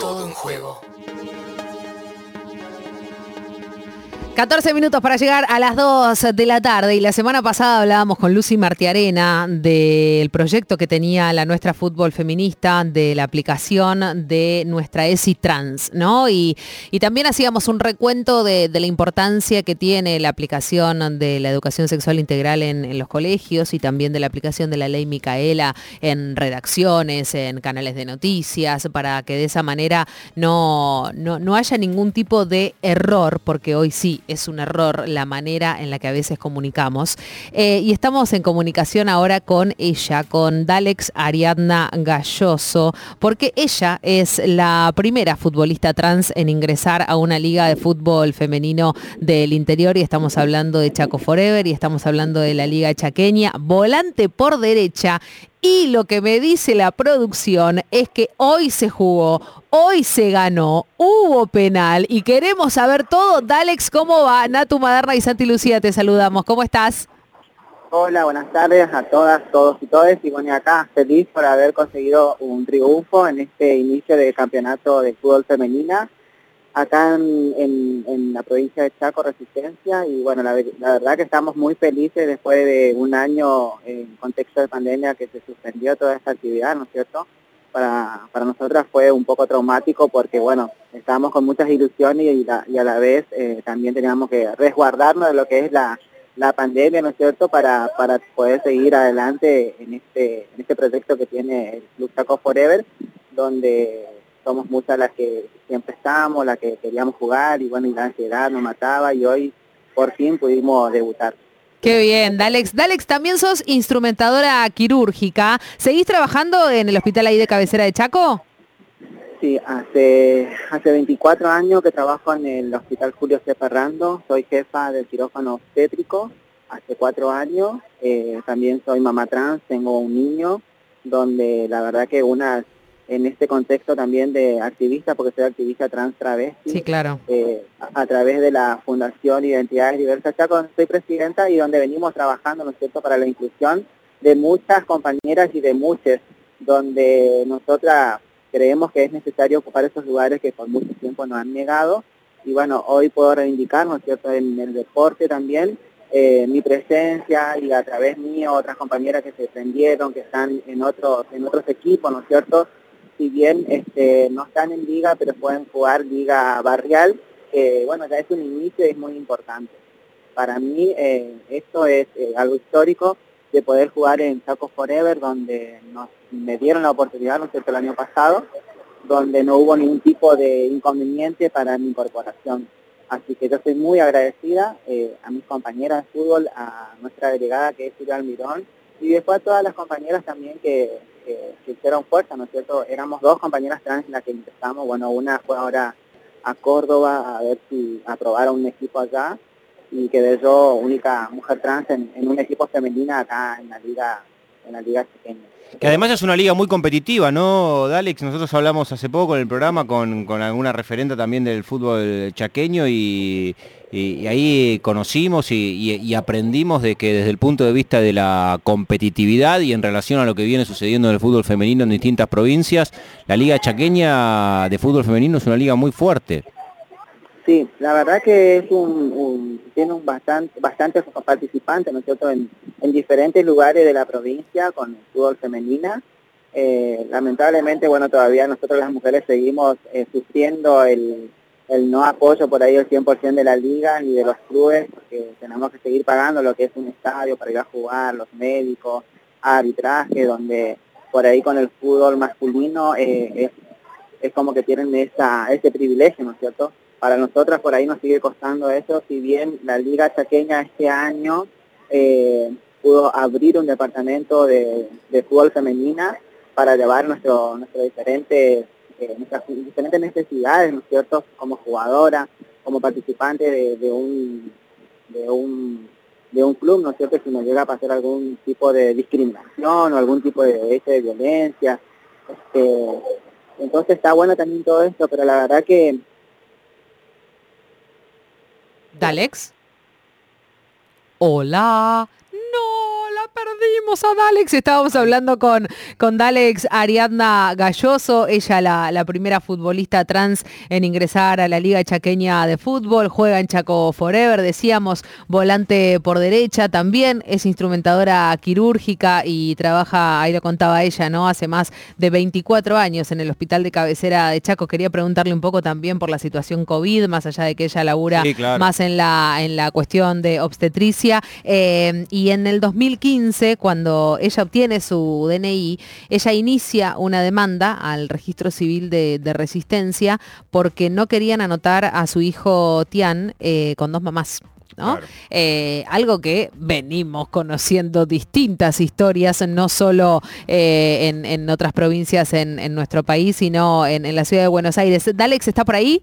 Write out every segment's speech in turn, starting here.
todo en juego. 14 minutos para llegar a las 2 de la tarde y la semana pasada hablábamos con Lucy Martiarena del proyecto que tenía la nuestra fútbol feminista de la aplicación de nuestra ESI Trans, ¿no? Y, también hacíamos un recuento de, la importancia que tiene la aplicación de la educación sexual integral en, los colegios y también de la aplicación de la ley Micaela en redacciones, en canales de noticias, para que de esa manera no, no, no haya ningún tipo de error, porque hoy sí es un error la manera en la que a veces comunicamos. Eh, y estamos en comunicación ahora con ella, con Dalex Ariadna Galloso, porque ella es la primera futbolista trans en ingresar a una liga de fútbol femenino del interior y estamos hablando de Chaco Forever y estamos hablando de la liga chaqueña, volante por derecha y lo que me dice la producción es que hoy se jugó, hoy se ganó, hubo penal y queremos saber todo. Dalex, ¿cómo va? Natu Maderna y Santi Lucía, te saludamos. ¿Cómo estás? Hola, buenas tardes a todas, todos y todas. Y bueno, acá feliz por haber conseguido un triunfo en este inicio del campeonato de fútbol femenina acá en, la provincia de Chaco Resistencia y bueno, la, verdad que estamos muy felices después de un año en contexto de pandemia que se suspendió toda esta actividad, ¿no es cierto? Para, para nosotras fue un poco traumático porque bueno, estábamos con muchas ilusiones y, y a la vez eh, también teníamos que resguardarnos de lo que es la, la pandemia, ¿no es cierto?, para, para poder seguir adelante en este, en este proyecto que tiene el Chaco Forever, donde somos muchas las que siempre estamos, las que queríamos jugar y bueno, y la ansiedad nos mataba y hoy por fin pudimos debutar. Qué bien, Dalex. Dalex, también sos instrumentadora quirúrgica. ¿Seguís trabajando en el hospital ahí de cabecera de Chaco? Sí, hace, hace 24 años que trabajo en el hospital Julio C. Soy jefa del quirófano obstétrico hace cuatro años. Eh, también soy mamá trans, tengo un niño, donde la verdad que una en este contexto también de activista, porque soy activista trans travesti. Sí, claro. Eh, a, través de la Fundación Identidades Diversas Chaco, soy presidenta y donde venimos trabajando, ¿no es cierto?, para la inclusión de muchas compañeras y de muchas, donde nosotras creemos que es necesario ocupar esos lugares que por mucho tiempo nos han negado. Y bueno, hoy puedo reivindicar, ¿no es cierto?, en el deporte también, eh, mi presencia y a través mío otras compañeras que se prendieron, que están en otros, en otros equipos, ¿no es cierto?, si bien este, no están en liga, pero pueden jugar liga barrial, bueno, ya es un inicio y es muy importante. Para mí eh, esto es eh, algo histórico de poder jugar en Chaco Forever, donde nos, me dieron la oportunidad, ¿no el año pasado, donde no hubo ningún tipo de inconveniente para mi incorporación. Así que yo estoy muy agradecida eh, a mis compañeras de fútbol, a nuestra delegada que es Silvia Almirón, y después a todas las compañeras también que, que, hicieron fuerza, ¿no es cierto? Éramos dos compañeras trans en las que empezamos, bueno, una fue ahora a Córdoba a ver si aprobara un equipo allá y quedé yo única mujer trans en, un equipo femenina acá en la liga, en la liga. Que además es una liga muy competitiva, ¿no, Dalex? Nosotros hablamos hace poco en el programa con, alguna referente también del fútbol chaqueño y, ahí conocimos y, aprendimos de que desde el punto de vista de la competitividad y en relación a lo que viene sucediendo en el fútbol femenino en distintas provincias, la liga chaqueña de fútbol femenino es una liga muy fuerte. Sí, la verdad que es un, tiene un bastante, bastantes participantes, ¿no es cierto?, en, diferentes lugares de la provincia con el fútbol femenina. Eh, lamentablemente, bueno, todavía nosotros las mujeres seguimos eh, sufriendo el, no apoyo por ahí del 100% de la liga ni de los clubes, porque tenemos que seguir pagando lo que es un estadio para ir a jugar, los médicos, arbitraje, donde por ahí con el fútbol masculino eh, es, es como que tienen esa, ese privilegio, ¿no es cierto?, para nosotras por ahí nos sigue costando eso, si bien la Liga Chaqueña este año eh, pudo abrir un departamento de, fútbol femenina para llevar nuestro, nuestro diferentes, eh, nuestras diferentes necesidades, ¿no es cierto?, como jugadora, como participante de, un, de, un, de un club, ¿no es cierto?, si nos llega a pasar algún tipo de discriminación o algún tipo de, de violencia. Este, entonces está bueno también todo esto, pero la verdad que Dalex. Hola. Perdimos. a Dalex. Estábamos hablando con, con Dalex Ariadna Galloso, ella la, la, primera futbolista trans en ingresar a la Liga Chaqueña de Fútbol, juega en Chaco Forever, decíamos, volante por derecha también, es instrumentadora quirúrgica y trabaja, ahí lo contaba ella, ¿no? Hace más de 24 años en el hospital de cabecera de Chaco. Quería preguntarle un poco también por la situación COVID, más allá de que ella labura más en la, en la cuestión de obstetricia. Eh, y en el 2015, cuando ella obtiene su DNI, ella inicia una demanda al registro civil de, resistencia porque no querían anotar a su hijo Tian eh, con dos mamás. Eh, algo que venimos conociendo distintas historias, no solo en, otras provincias en, nuestro país, sino en, en, la ciudad de Buenos Aires. Dalex, ¿está por ahí?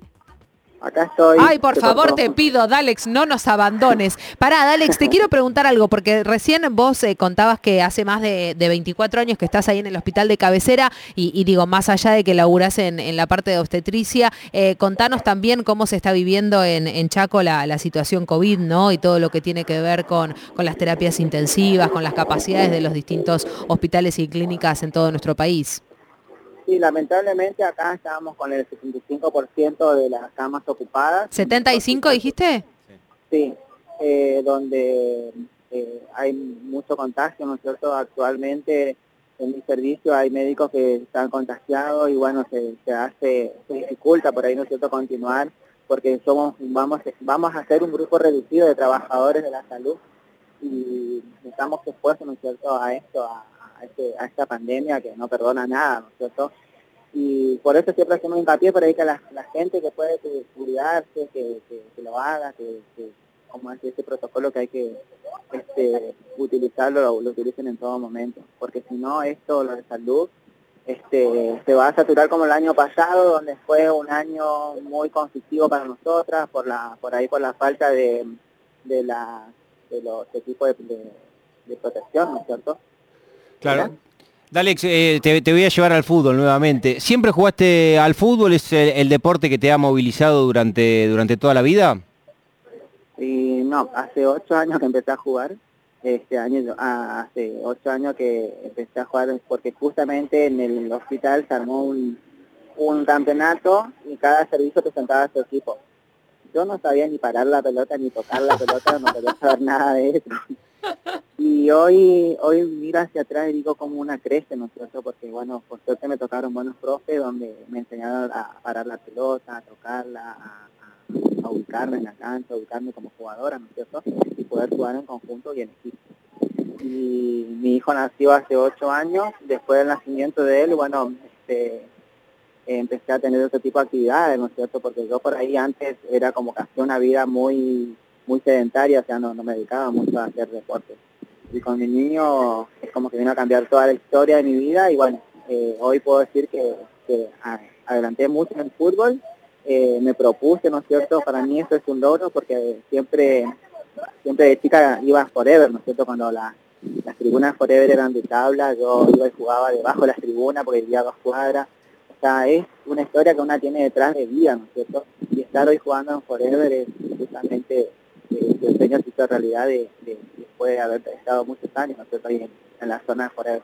Acá estoy. Ay, por favor, te pido, Dalex, no nos abandones. Pará, Dalex, te quiero preguntar algo, porque recién vos eh, contabas que hace más de, 24 años que estás ahí en el hospital de cabecera, y, digo, más allá de que laburás en, en la parte de obstetricia, eh, contanos también cómo se está viviendo en, Chaco la, situación COVID, ¿no? Y todo lo que tiene que ver con, con las terapias intensivas, con las capacidades de los distintos hospitales y clínicas en todo nuestro país. Sí, lamentablemente acá estábamos con el 75% de las camas ocupadas. ¿75 dijiste? Sí, eh, donde eh, hay mucho contagio, ¿no es cierto? Actualmente en mi servicio hay médicos que están contagiados y bueno, se, hace, se dificulta por ahí, ¿no es cierto?, continuar porque somos, vamos, vamos a ser un grupo reducido de trabajadores de la salud y estamos expuestos, ¿no es cierto?, a esto, a, este, a, esta pandemia que no perdona nada, ¿no es cierto? Y por eso siempre hacemos hincapié por ahí que la, gente que puede cuidarse, que, lo haga, que, como es ese protocolo que hay que este, utilizarlo, lo, utilicen en todo momento, porque si no esto, lo de salud, este, se va a saturar como el año pasado, donde fue un año muy conflictivo para nosotras, por la, por ahí por la falta de, de, la, de los equipos de, de protección, ¿no es cierto? Claro. Dalex, eh, te, voy a llevar al fútbol nuevamente. ¿Siempre jugaste al fútbol? ¿Es el, deporte que te ha movilizado durante, durante toda la vida? Y no, hace ocho años que empecé a jugar. Este año, ah, hace ocho años que empecé a jugar porque justamente en el hospital se armó un, un campeonato y cada servicio presentaba a su equipo. Yo no sabía ni parar la pelota ni tocar la pelota, no quería saber nada de eso. Y hoy, hoy miro hacia atrás y digo como una crece, ¿no es cierto? Porque bueno, por suerte me tocaron buenos profes donde me enseñaron a parar la pelota, a tocarla, a, ubicarme en la cancha, a ubicarme como jugadora, ¿no es cierto? Y poder jugar en conjunto y en equipo. Y mi hijo nació hace ocho años, después del nacimiento de él, bueno, este, empecé a tener otro tipo de actividades, ¿no es cierto? Porque yo por ahí antes era como que hacía una vida muy muy sedentaria, o sea, no, no me dedicaba mucho a hacer deporte. Y con mi niño es como que vino a cambiar toda la historia de mi vida y bueno, eh, hoy puedo decir que, adelanté mucho en el fútbol, eh, me propuse, ¿no es cierto? Para mí eso es un logro porque siempre, siempre de chica iba Forever, ¿no es cierto? Cuando las tribunas Forever eran de tabla, yo iba y jugaba debajo de las tribunas porque vivía dos cuadras. O sea, es una historia que una tiene detrás de vida, ¿no es cierto? Y estar hoy jugando en Forever es justamente que enseña esa realidad de, después de haber estado muchos años, ¿no? ahí en, la zona Forever.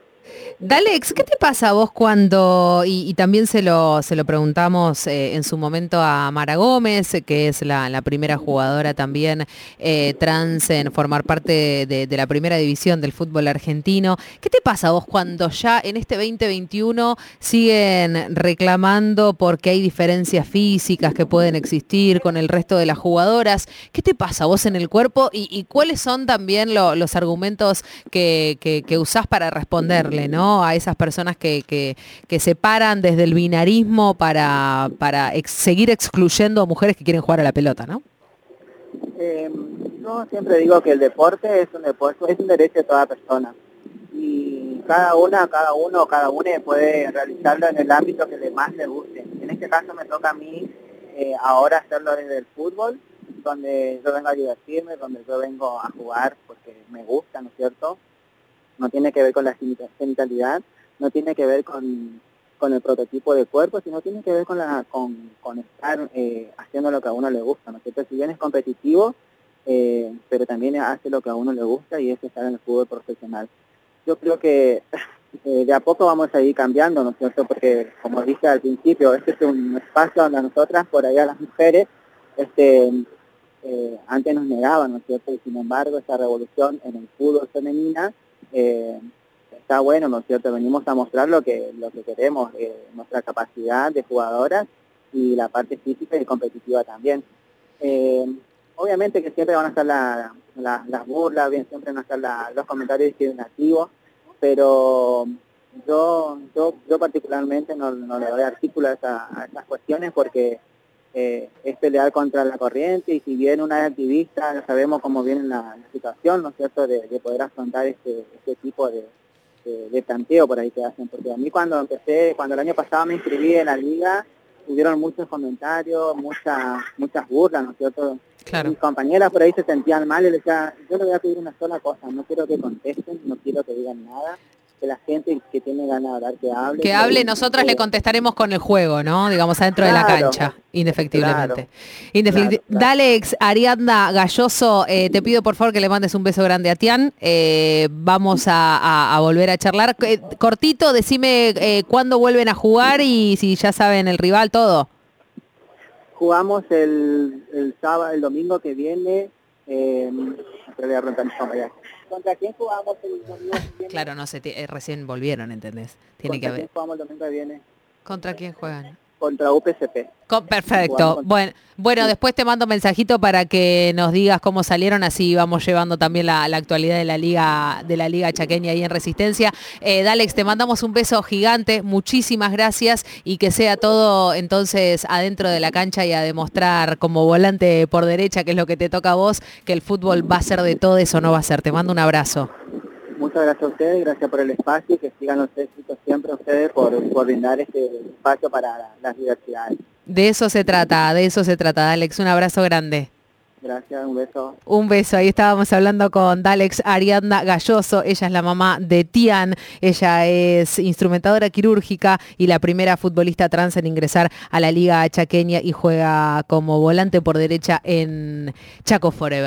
Dalex, ¿qué te pasa a vos cuando, y, también se lo, se lo preguntamos eh, en su momento a Mara Gómez, que es la, primera jugadora también eh, trans en formar parte de, la primera división del fútbol argentino, ¿qué te pasa a vos cuando ya en este 2021 siguen reclamando porque hay diferencias físicas que pueden existir con el resto de las jugadoras? ¿Qué te pasa a vos en el cuerpo y, cuáles son también los argumentos que, que usás para responder? ¿No? A esas personas que, que, se paran desde el binarismo para, para seguir excluyendo a mujeres que quieren jugar a la pelota, ¿no? Eh, yo siempre digo que el deporte es un deporte, es un derecho de toda persona. Y cada una, cada uno, cada uno puede realizarlo en el ámbito que le más le guste. En este caso me toca a mí eh, ahora hacerlo desde el fútbol, donde yo vengo a divertirme, donde yo vengo a jugar porque me gusta, ¿no es cierto? No tiene que ver con la genitalidad, no tiene que ver con, el prototipo de cuerpo, sino tiene que ver con, la, con, con estar eh, haciendo lo que a uno le gusta, ¿no es Si bien es competitivo, eh, pero también hace lo que a uno le gusta y es estar en el fútbol profesional. yo creo que eh, de a poco vamos a ir cambiando, ¿no es cierto? Porque, como dije al principio, este es un espacio donde nosotras, por allá las mujeres, este, eh, antes nos negaban, ¿no es cierto? Y sin embargo, esta revolución en el fútbol femenina eh, está bueno, ¿no es cierto? Venimos a mostrar lo que, lo que queremos, nuestra capacidad de jugadoras y la parte física y competitiva también. obviamente que siempre van a estar las burlas, bien, siempre van a estar los comentarios discriminativos, pero yo yo, yo particularmente no, le doy artículo a, esas cuestiones porque eh, es pelear contra la corriente y si bien una es activista, sabemos cómo viene la, situación, ¿no es cierto?, de, poder afrontar este, este tipo de, de, planteo por ahí que hacen. Porque a mí cuando empecé, cuando el año pasado me inscribí en la liga, hubieron muchos comentarios, muchas muchas burlas, ¿no es cierto? Mis compañeras por ahí se sentían mal y les decía, yo le voy a pedir una sola cosa, no quiero que contesten, no quiero que digan nada, que la gente que tiene ganas de hablar, que hable. Que, hable, nosotras le contestaremos con el juego, ¿no? Digamos, adentro de la cancha, indefectiblemente. Dalex, Ariadna Galloso, eh, te pido por favor que le mandes un beso grande a Tian. Eh, vamos a, volver a charlar. Eh, cortito, decime cuándo vuelven a jugar y si ya saben el rival, todo jugamos el, el sábado, el domingo que viene. Eh, voy a ¿Contra quién jugamos el domingo viene? Claro, no sé, eh, recién volvieron, ¿entendés? Tiene que haber. jugamos el domingo que viene? ¿Contra quién juegan? Contra UPCP. perfecto. Bueno, bueno, después te mando un mensajito para que nos digas cómo salieron, así vamos llevando también la, actualidad de la liga de la liga chaqueña ahí en Resistencia. Eh, Dalex, te mandamos un beso gigante, muchísimas gracias y que sea todo entonces adentro de la cancha y a demostrar como volante por derecha, que es lo que te toca a vos, que el fútbol va a ser de todo eso, no va a ser. Te mando un abrazo. Muchas gracias a ustedes, gracias por el espacio y que sigan los éxitos siempre a ustedes por, por brindar este espacio para las diversidades. De eso se trata, de eso se trata, Alex. Un abrazo grande. Gracias, un beso. Un beso. Ahí estábamos hablando con Dalex Ariadna Galloso. Ella es la mamá de Tian. Ella es instrumentadora quirúrgica y la primera futbolista trans en ingresar a la Liga Chaqueña y juega como volante por derecha en Chaco Forever.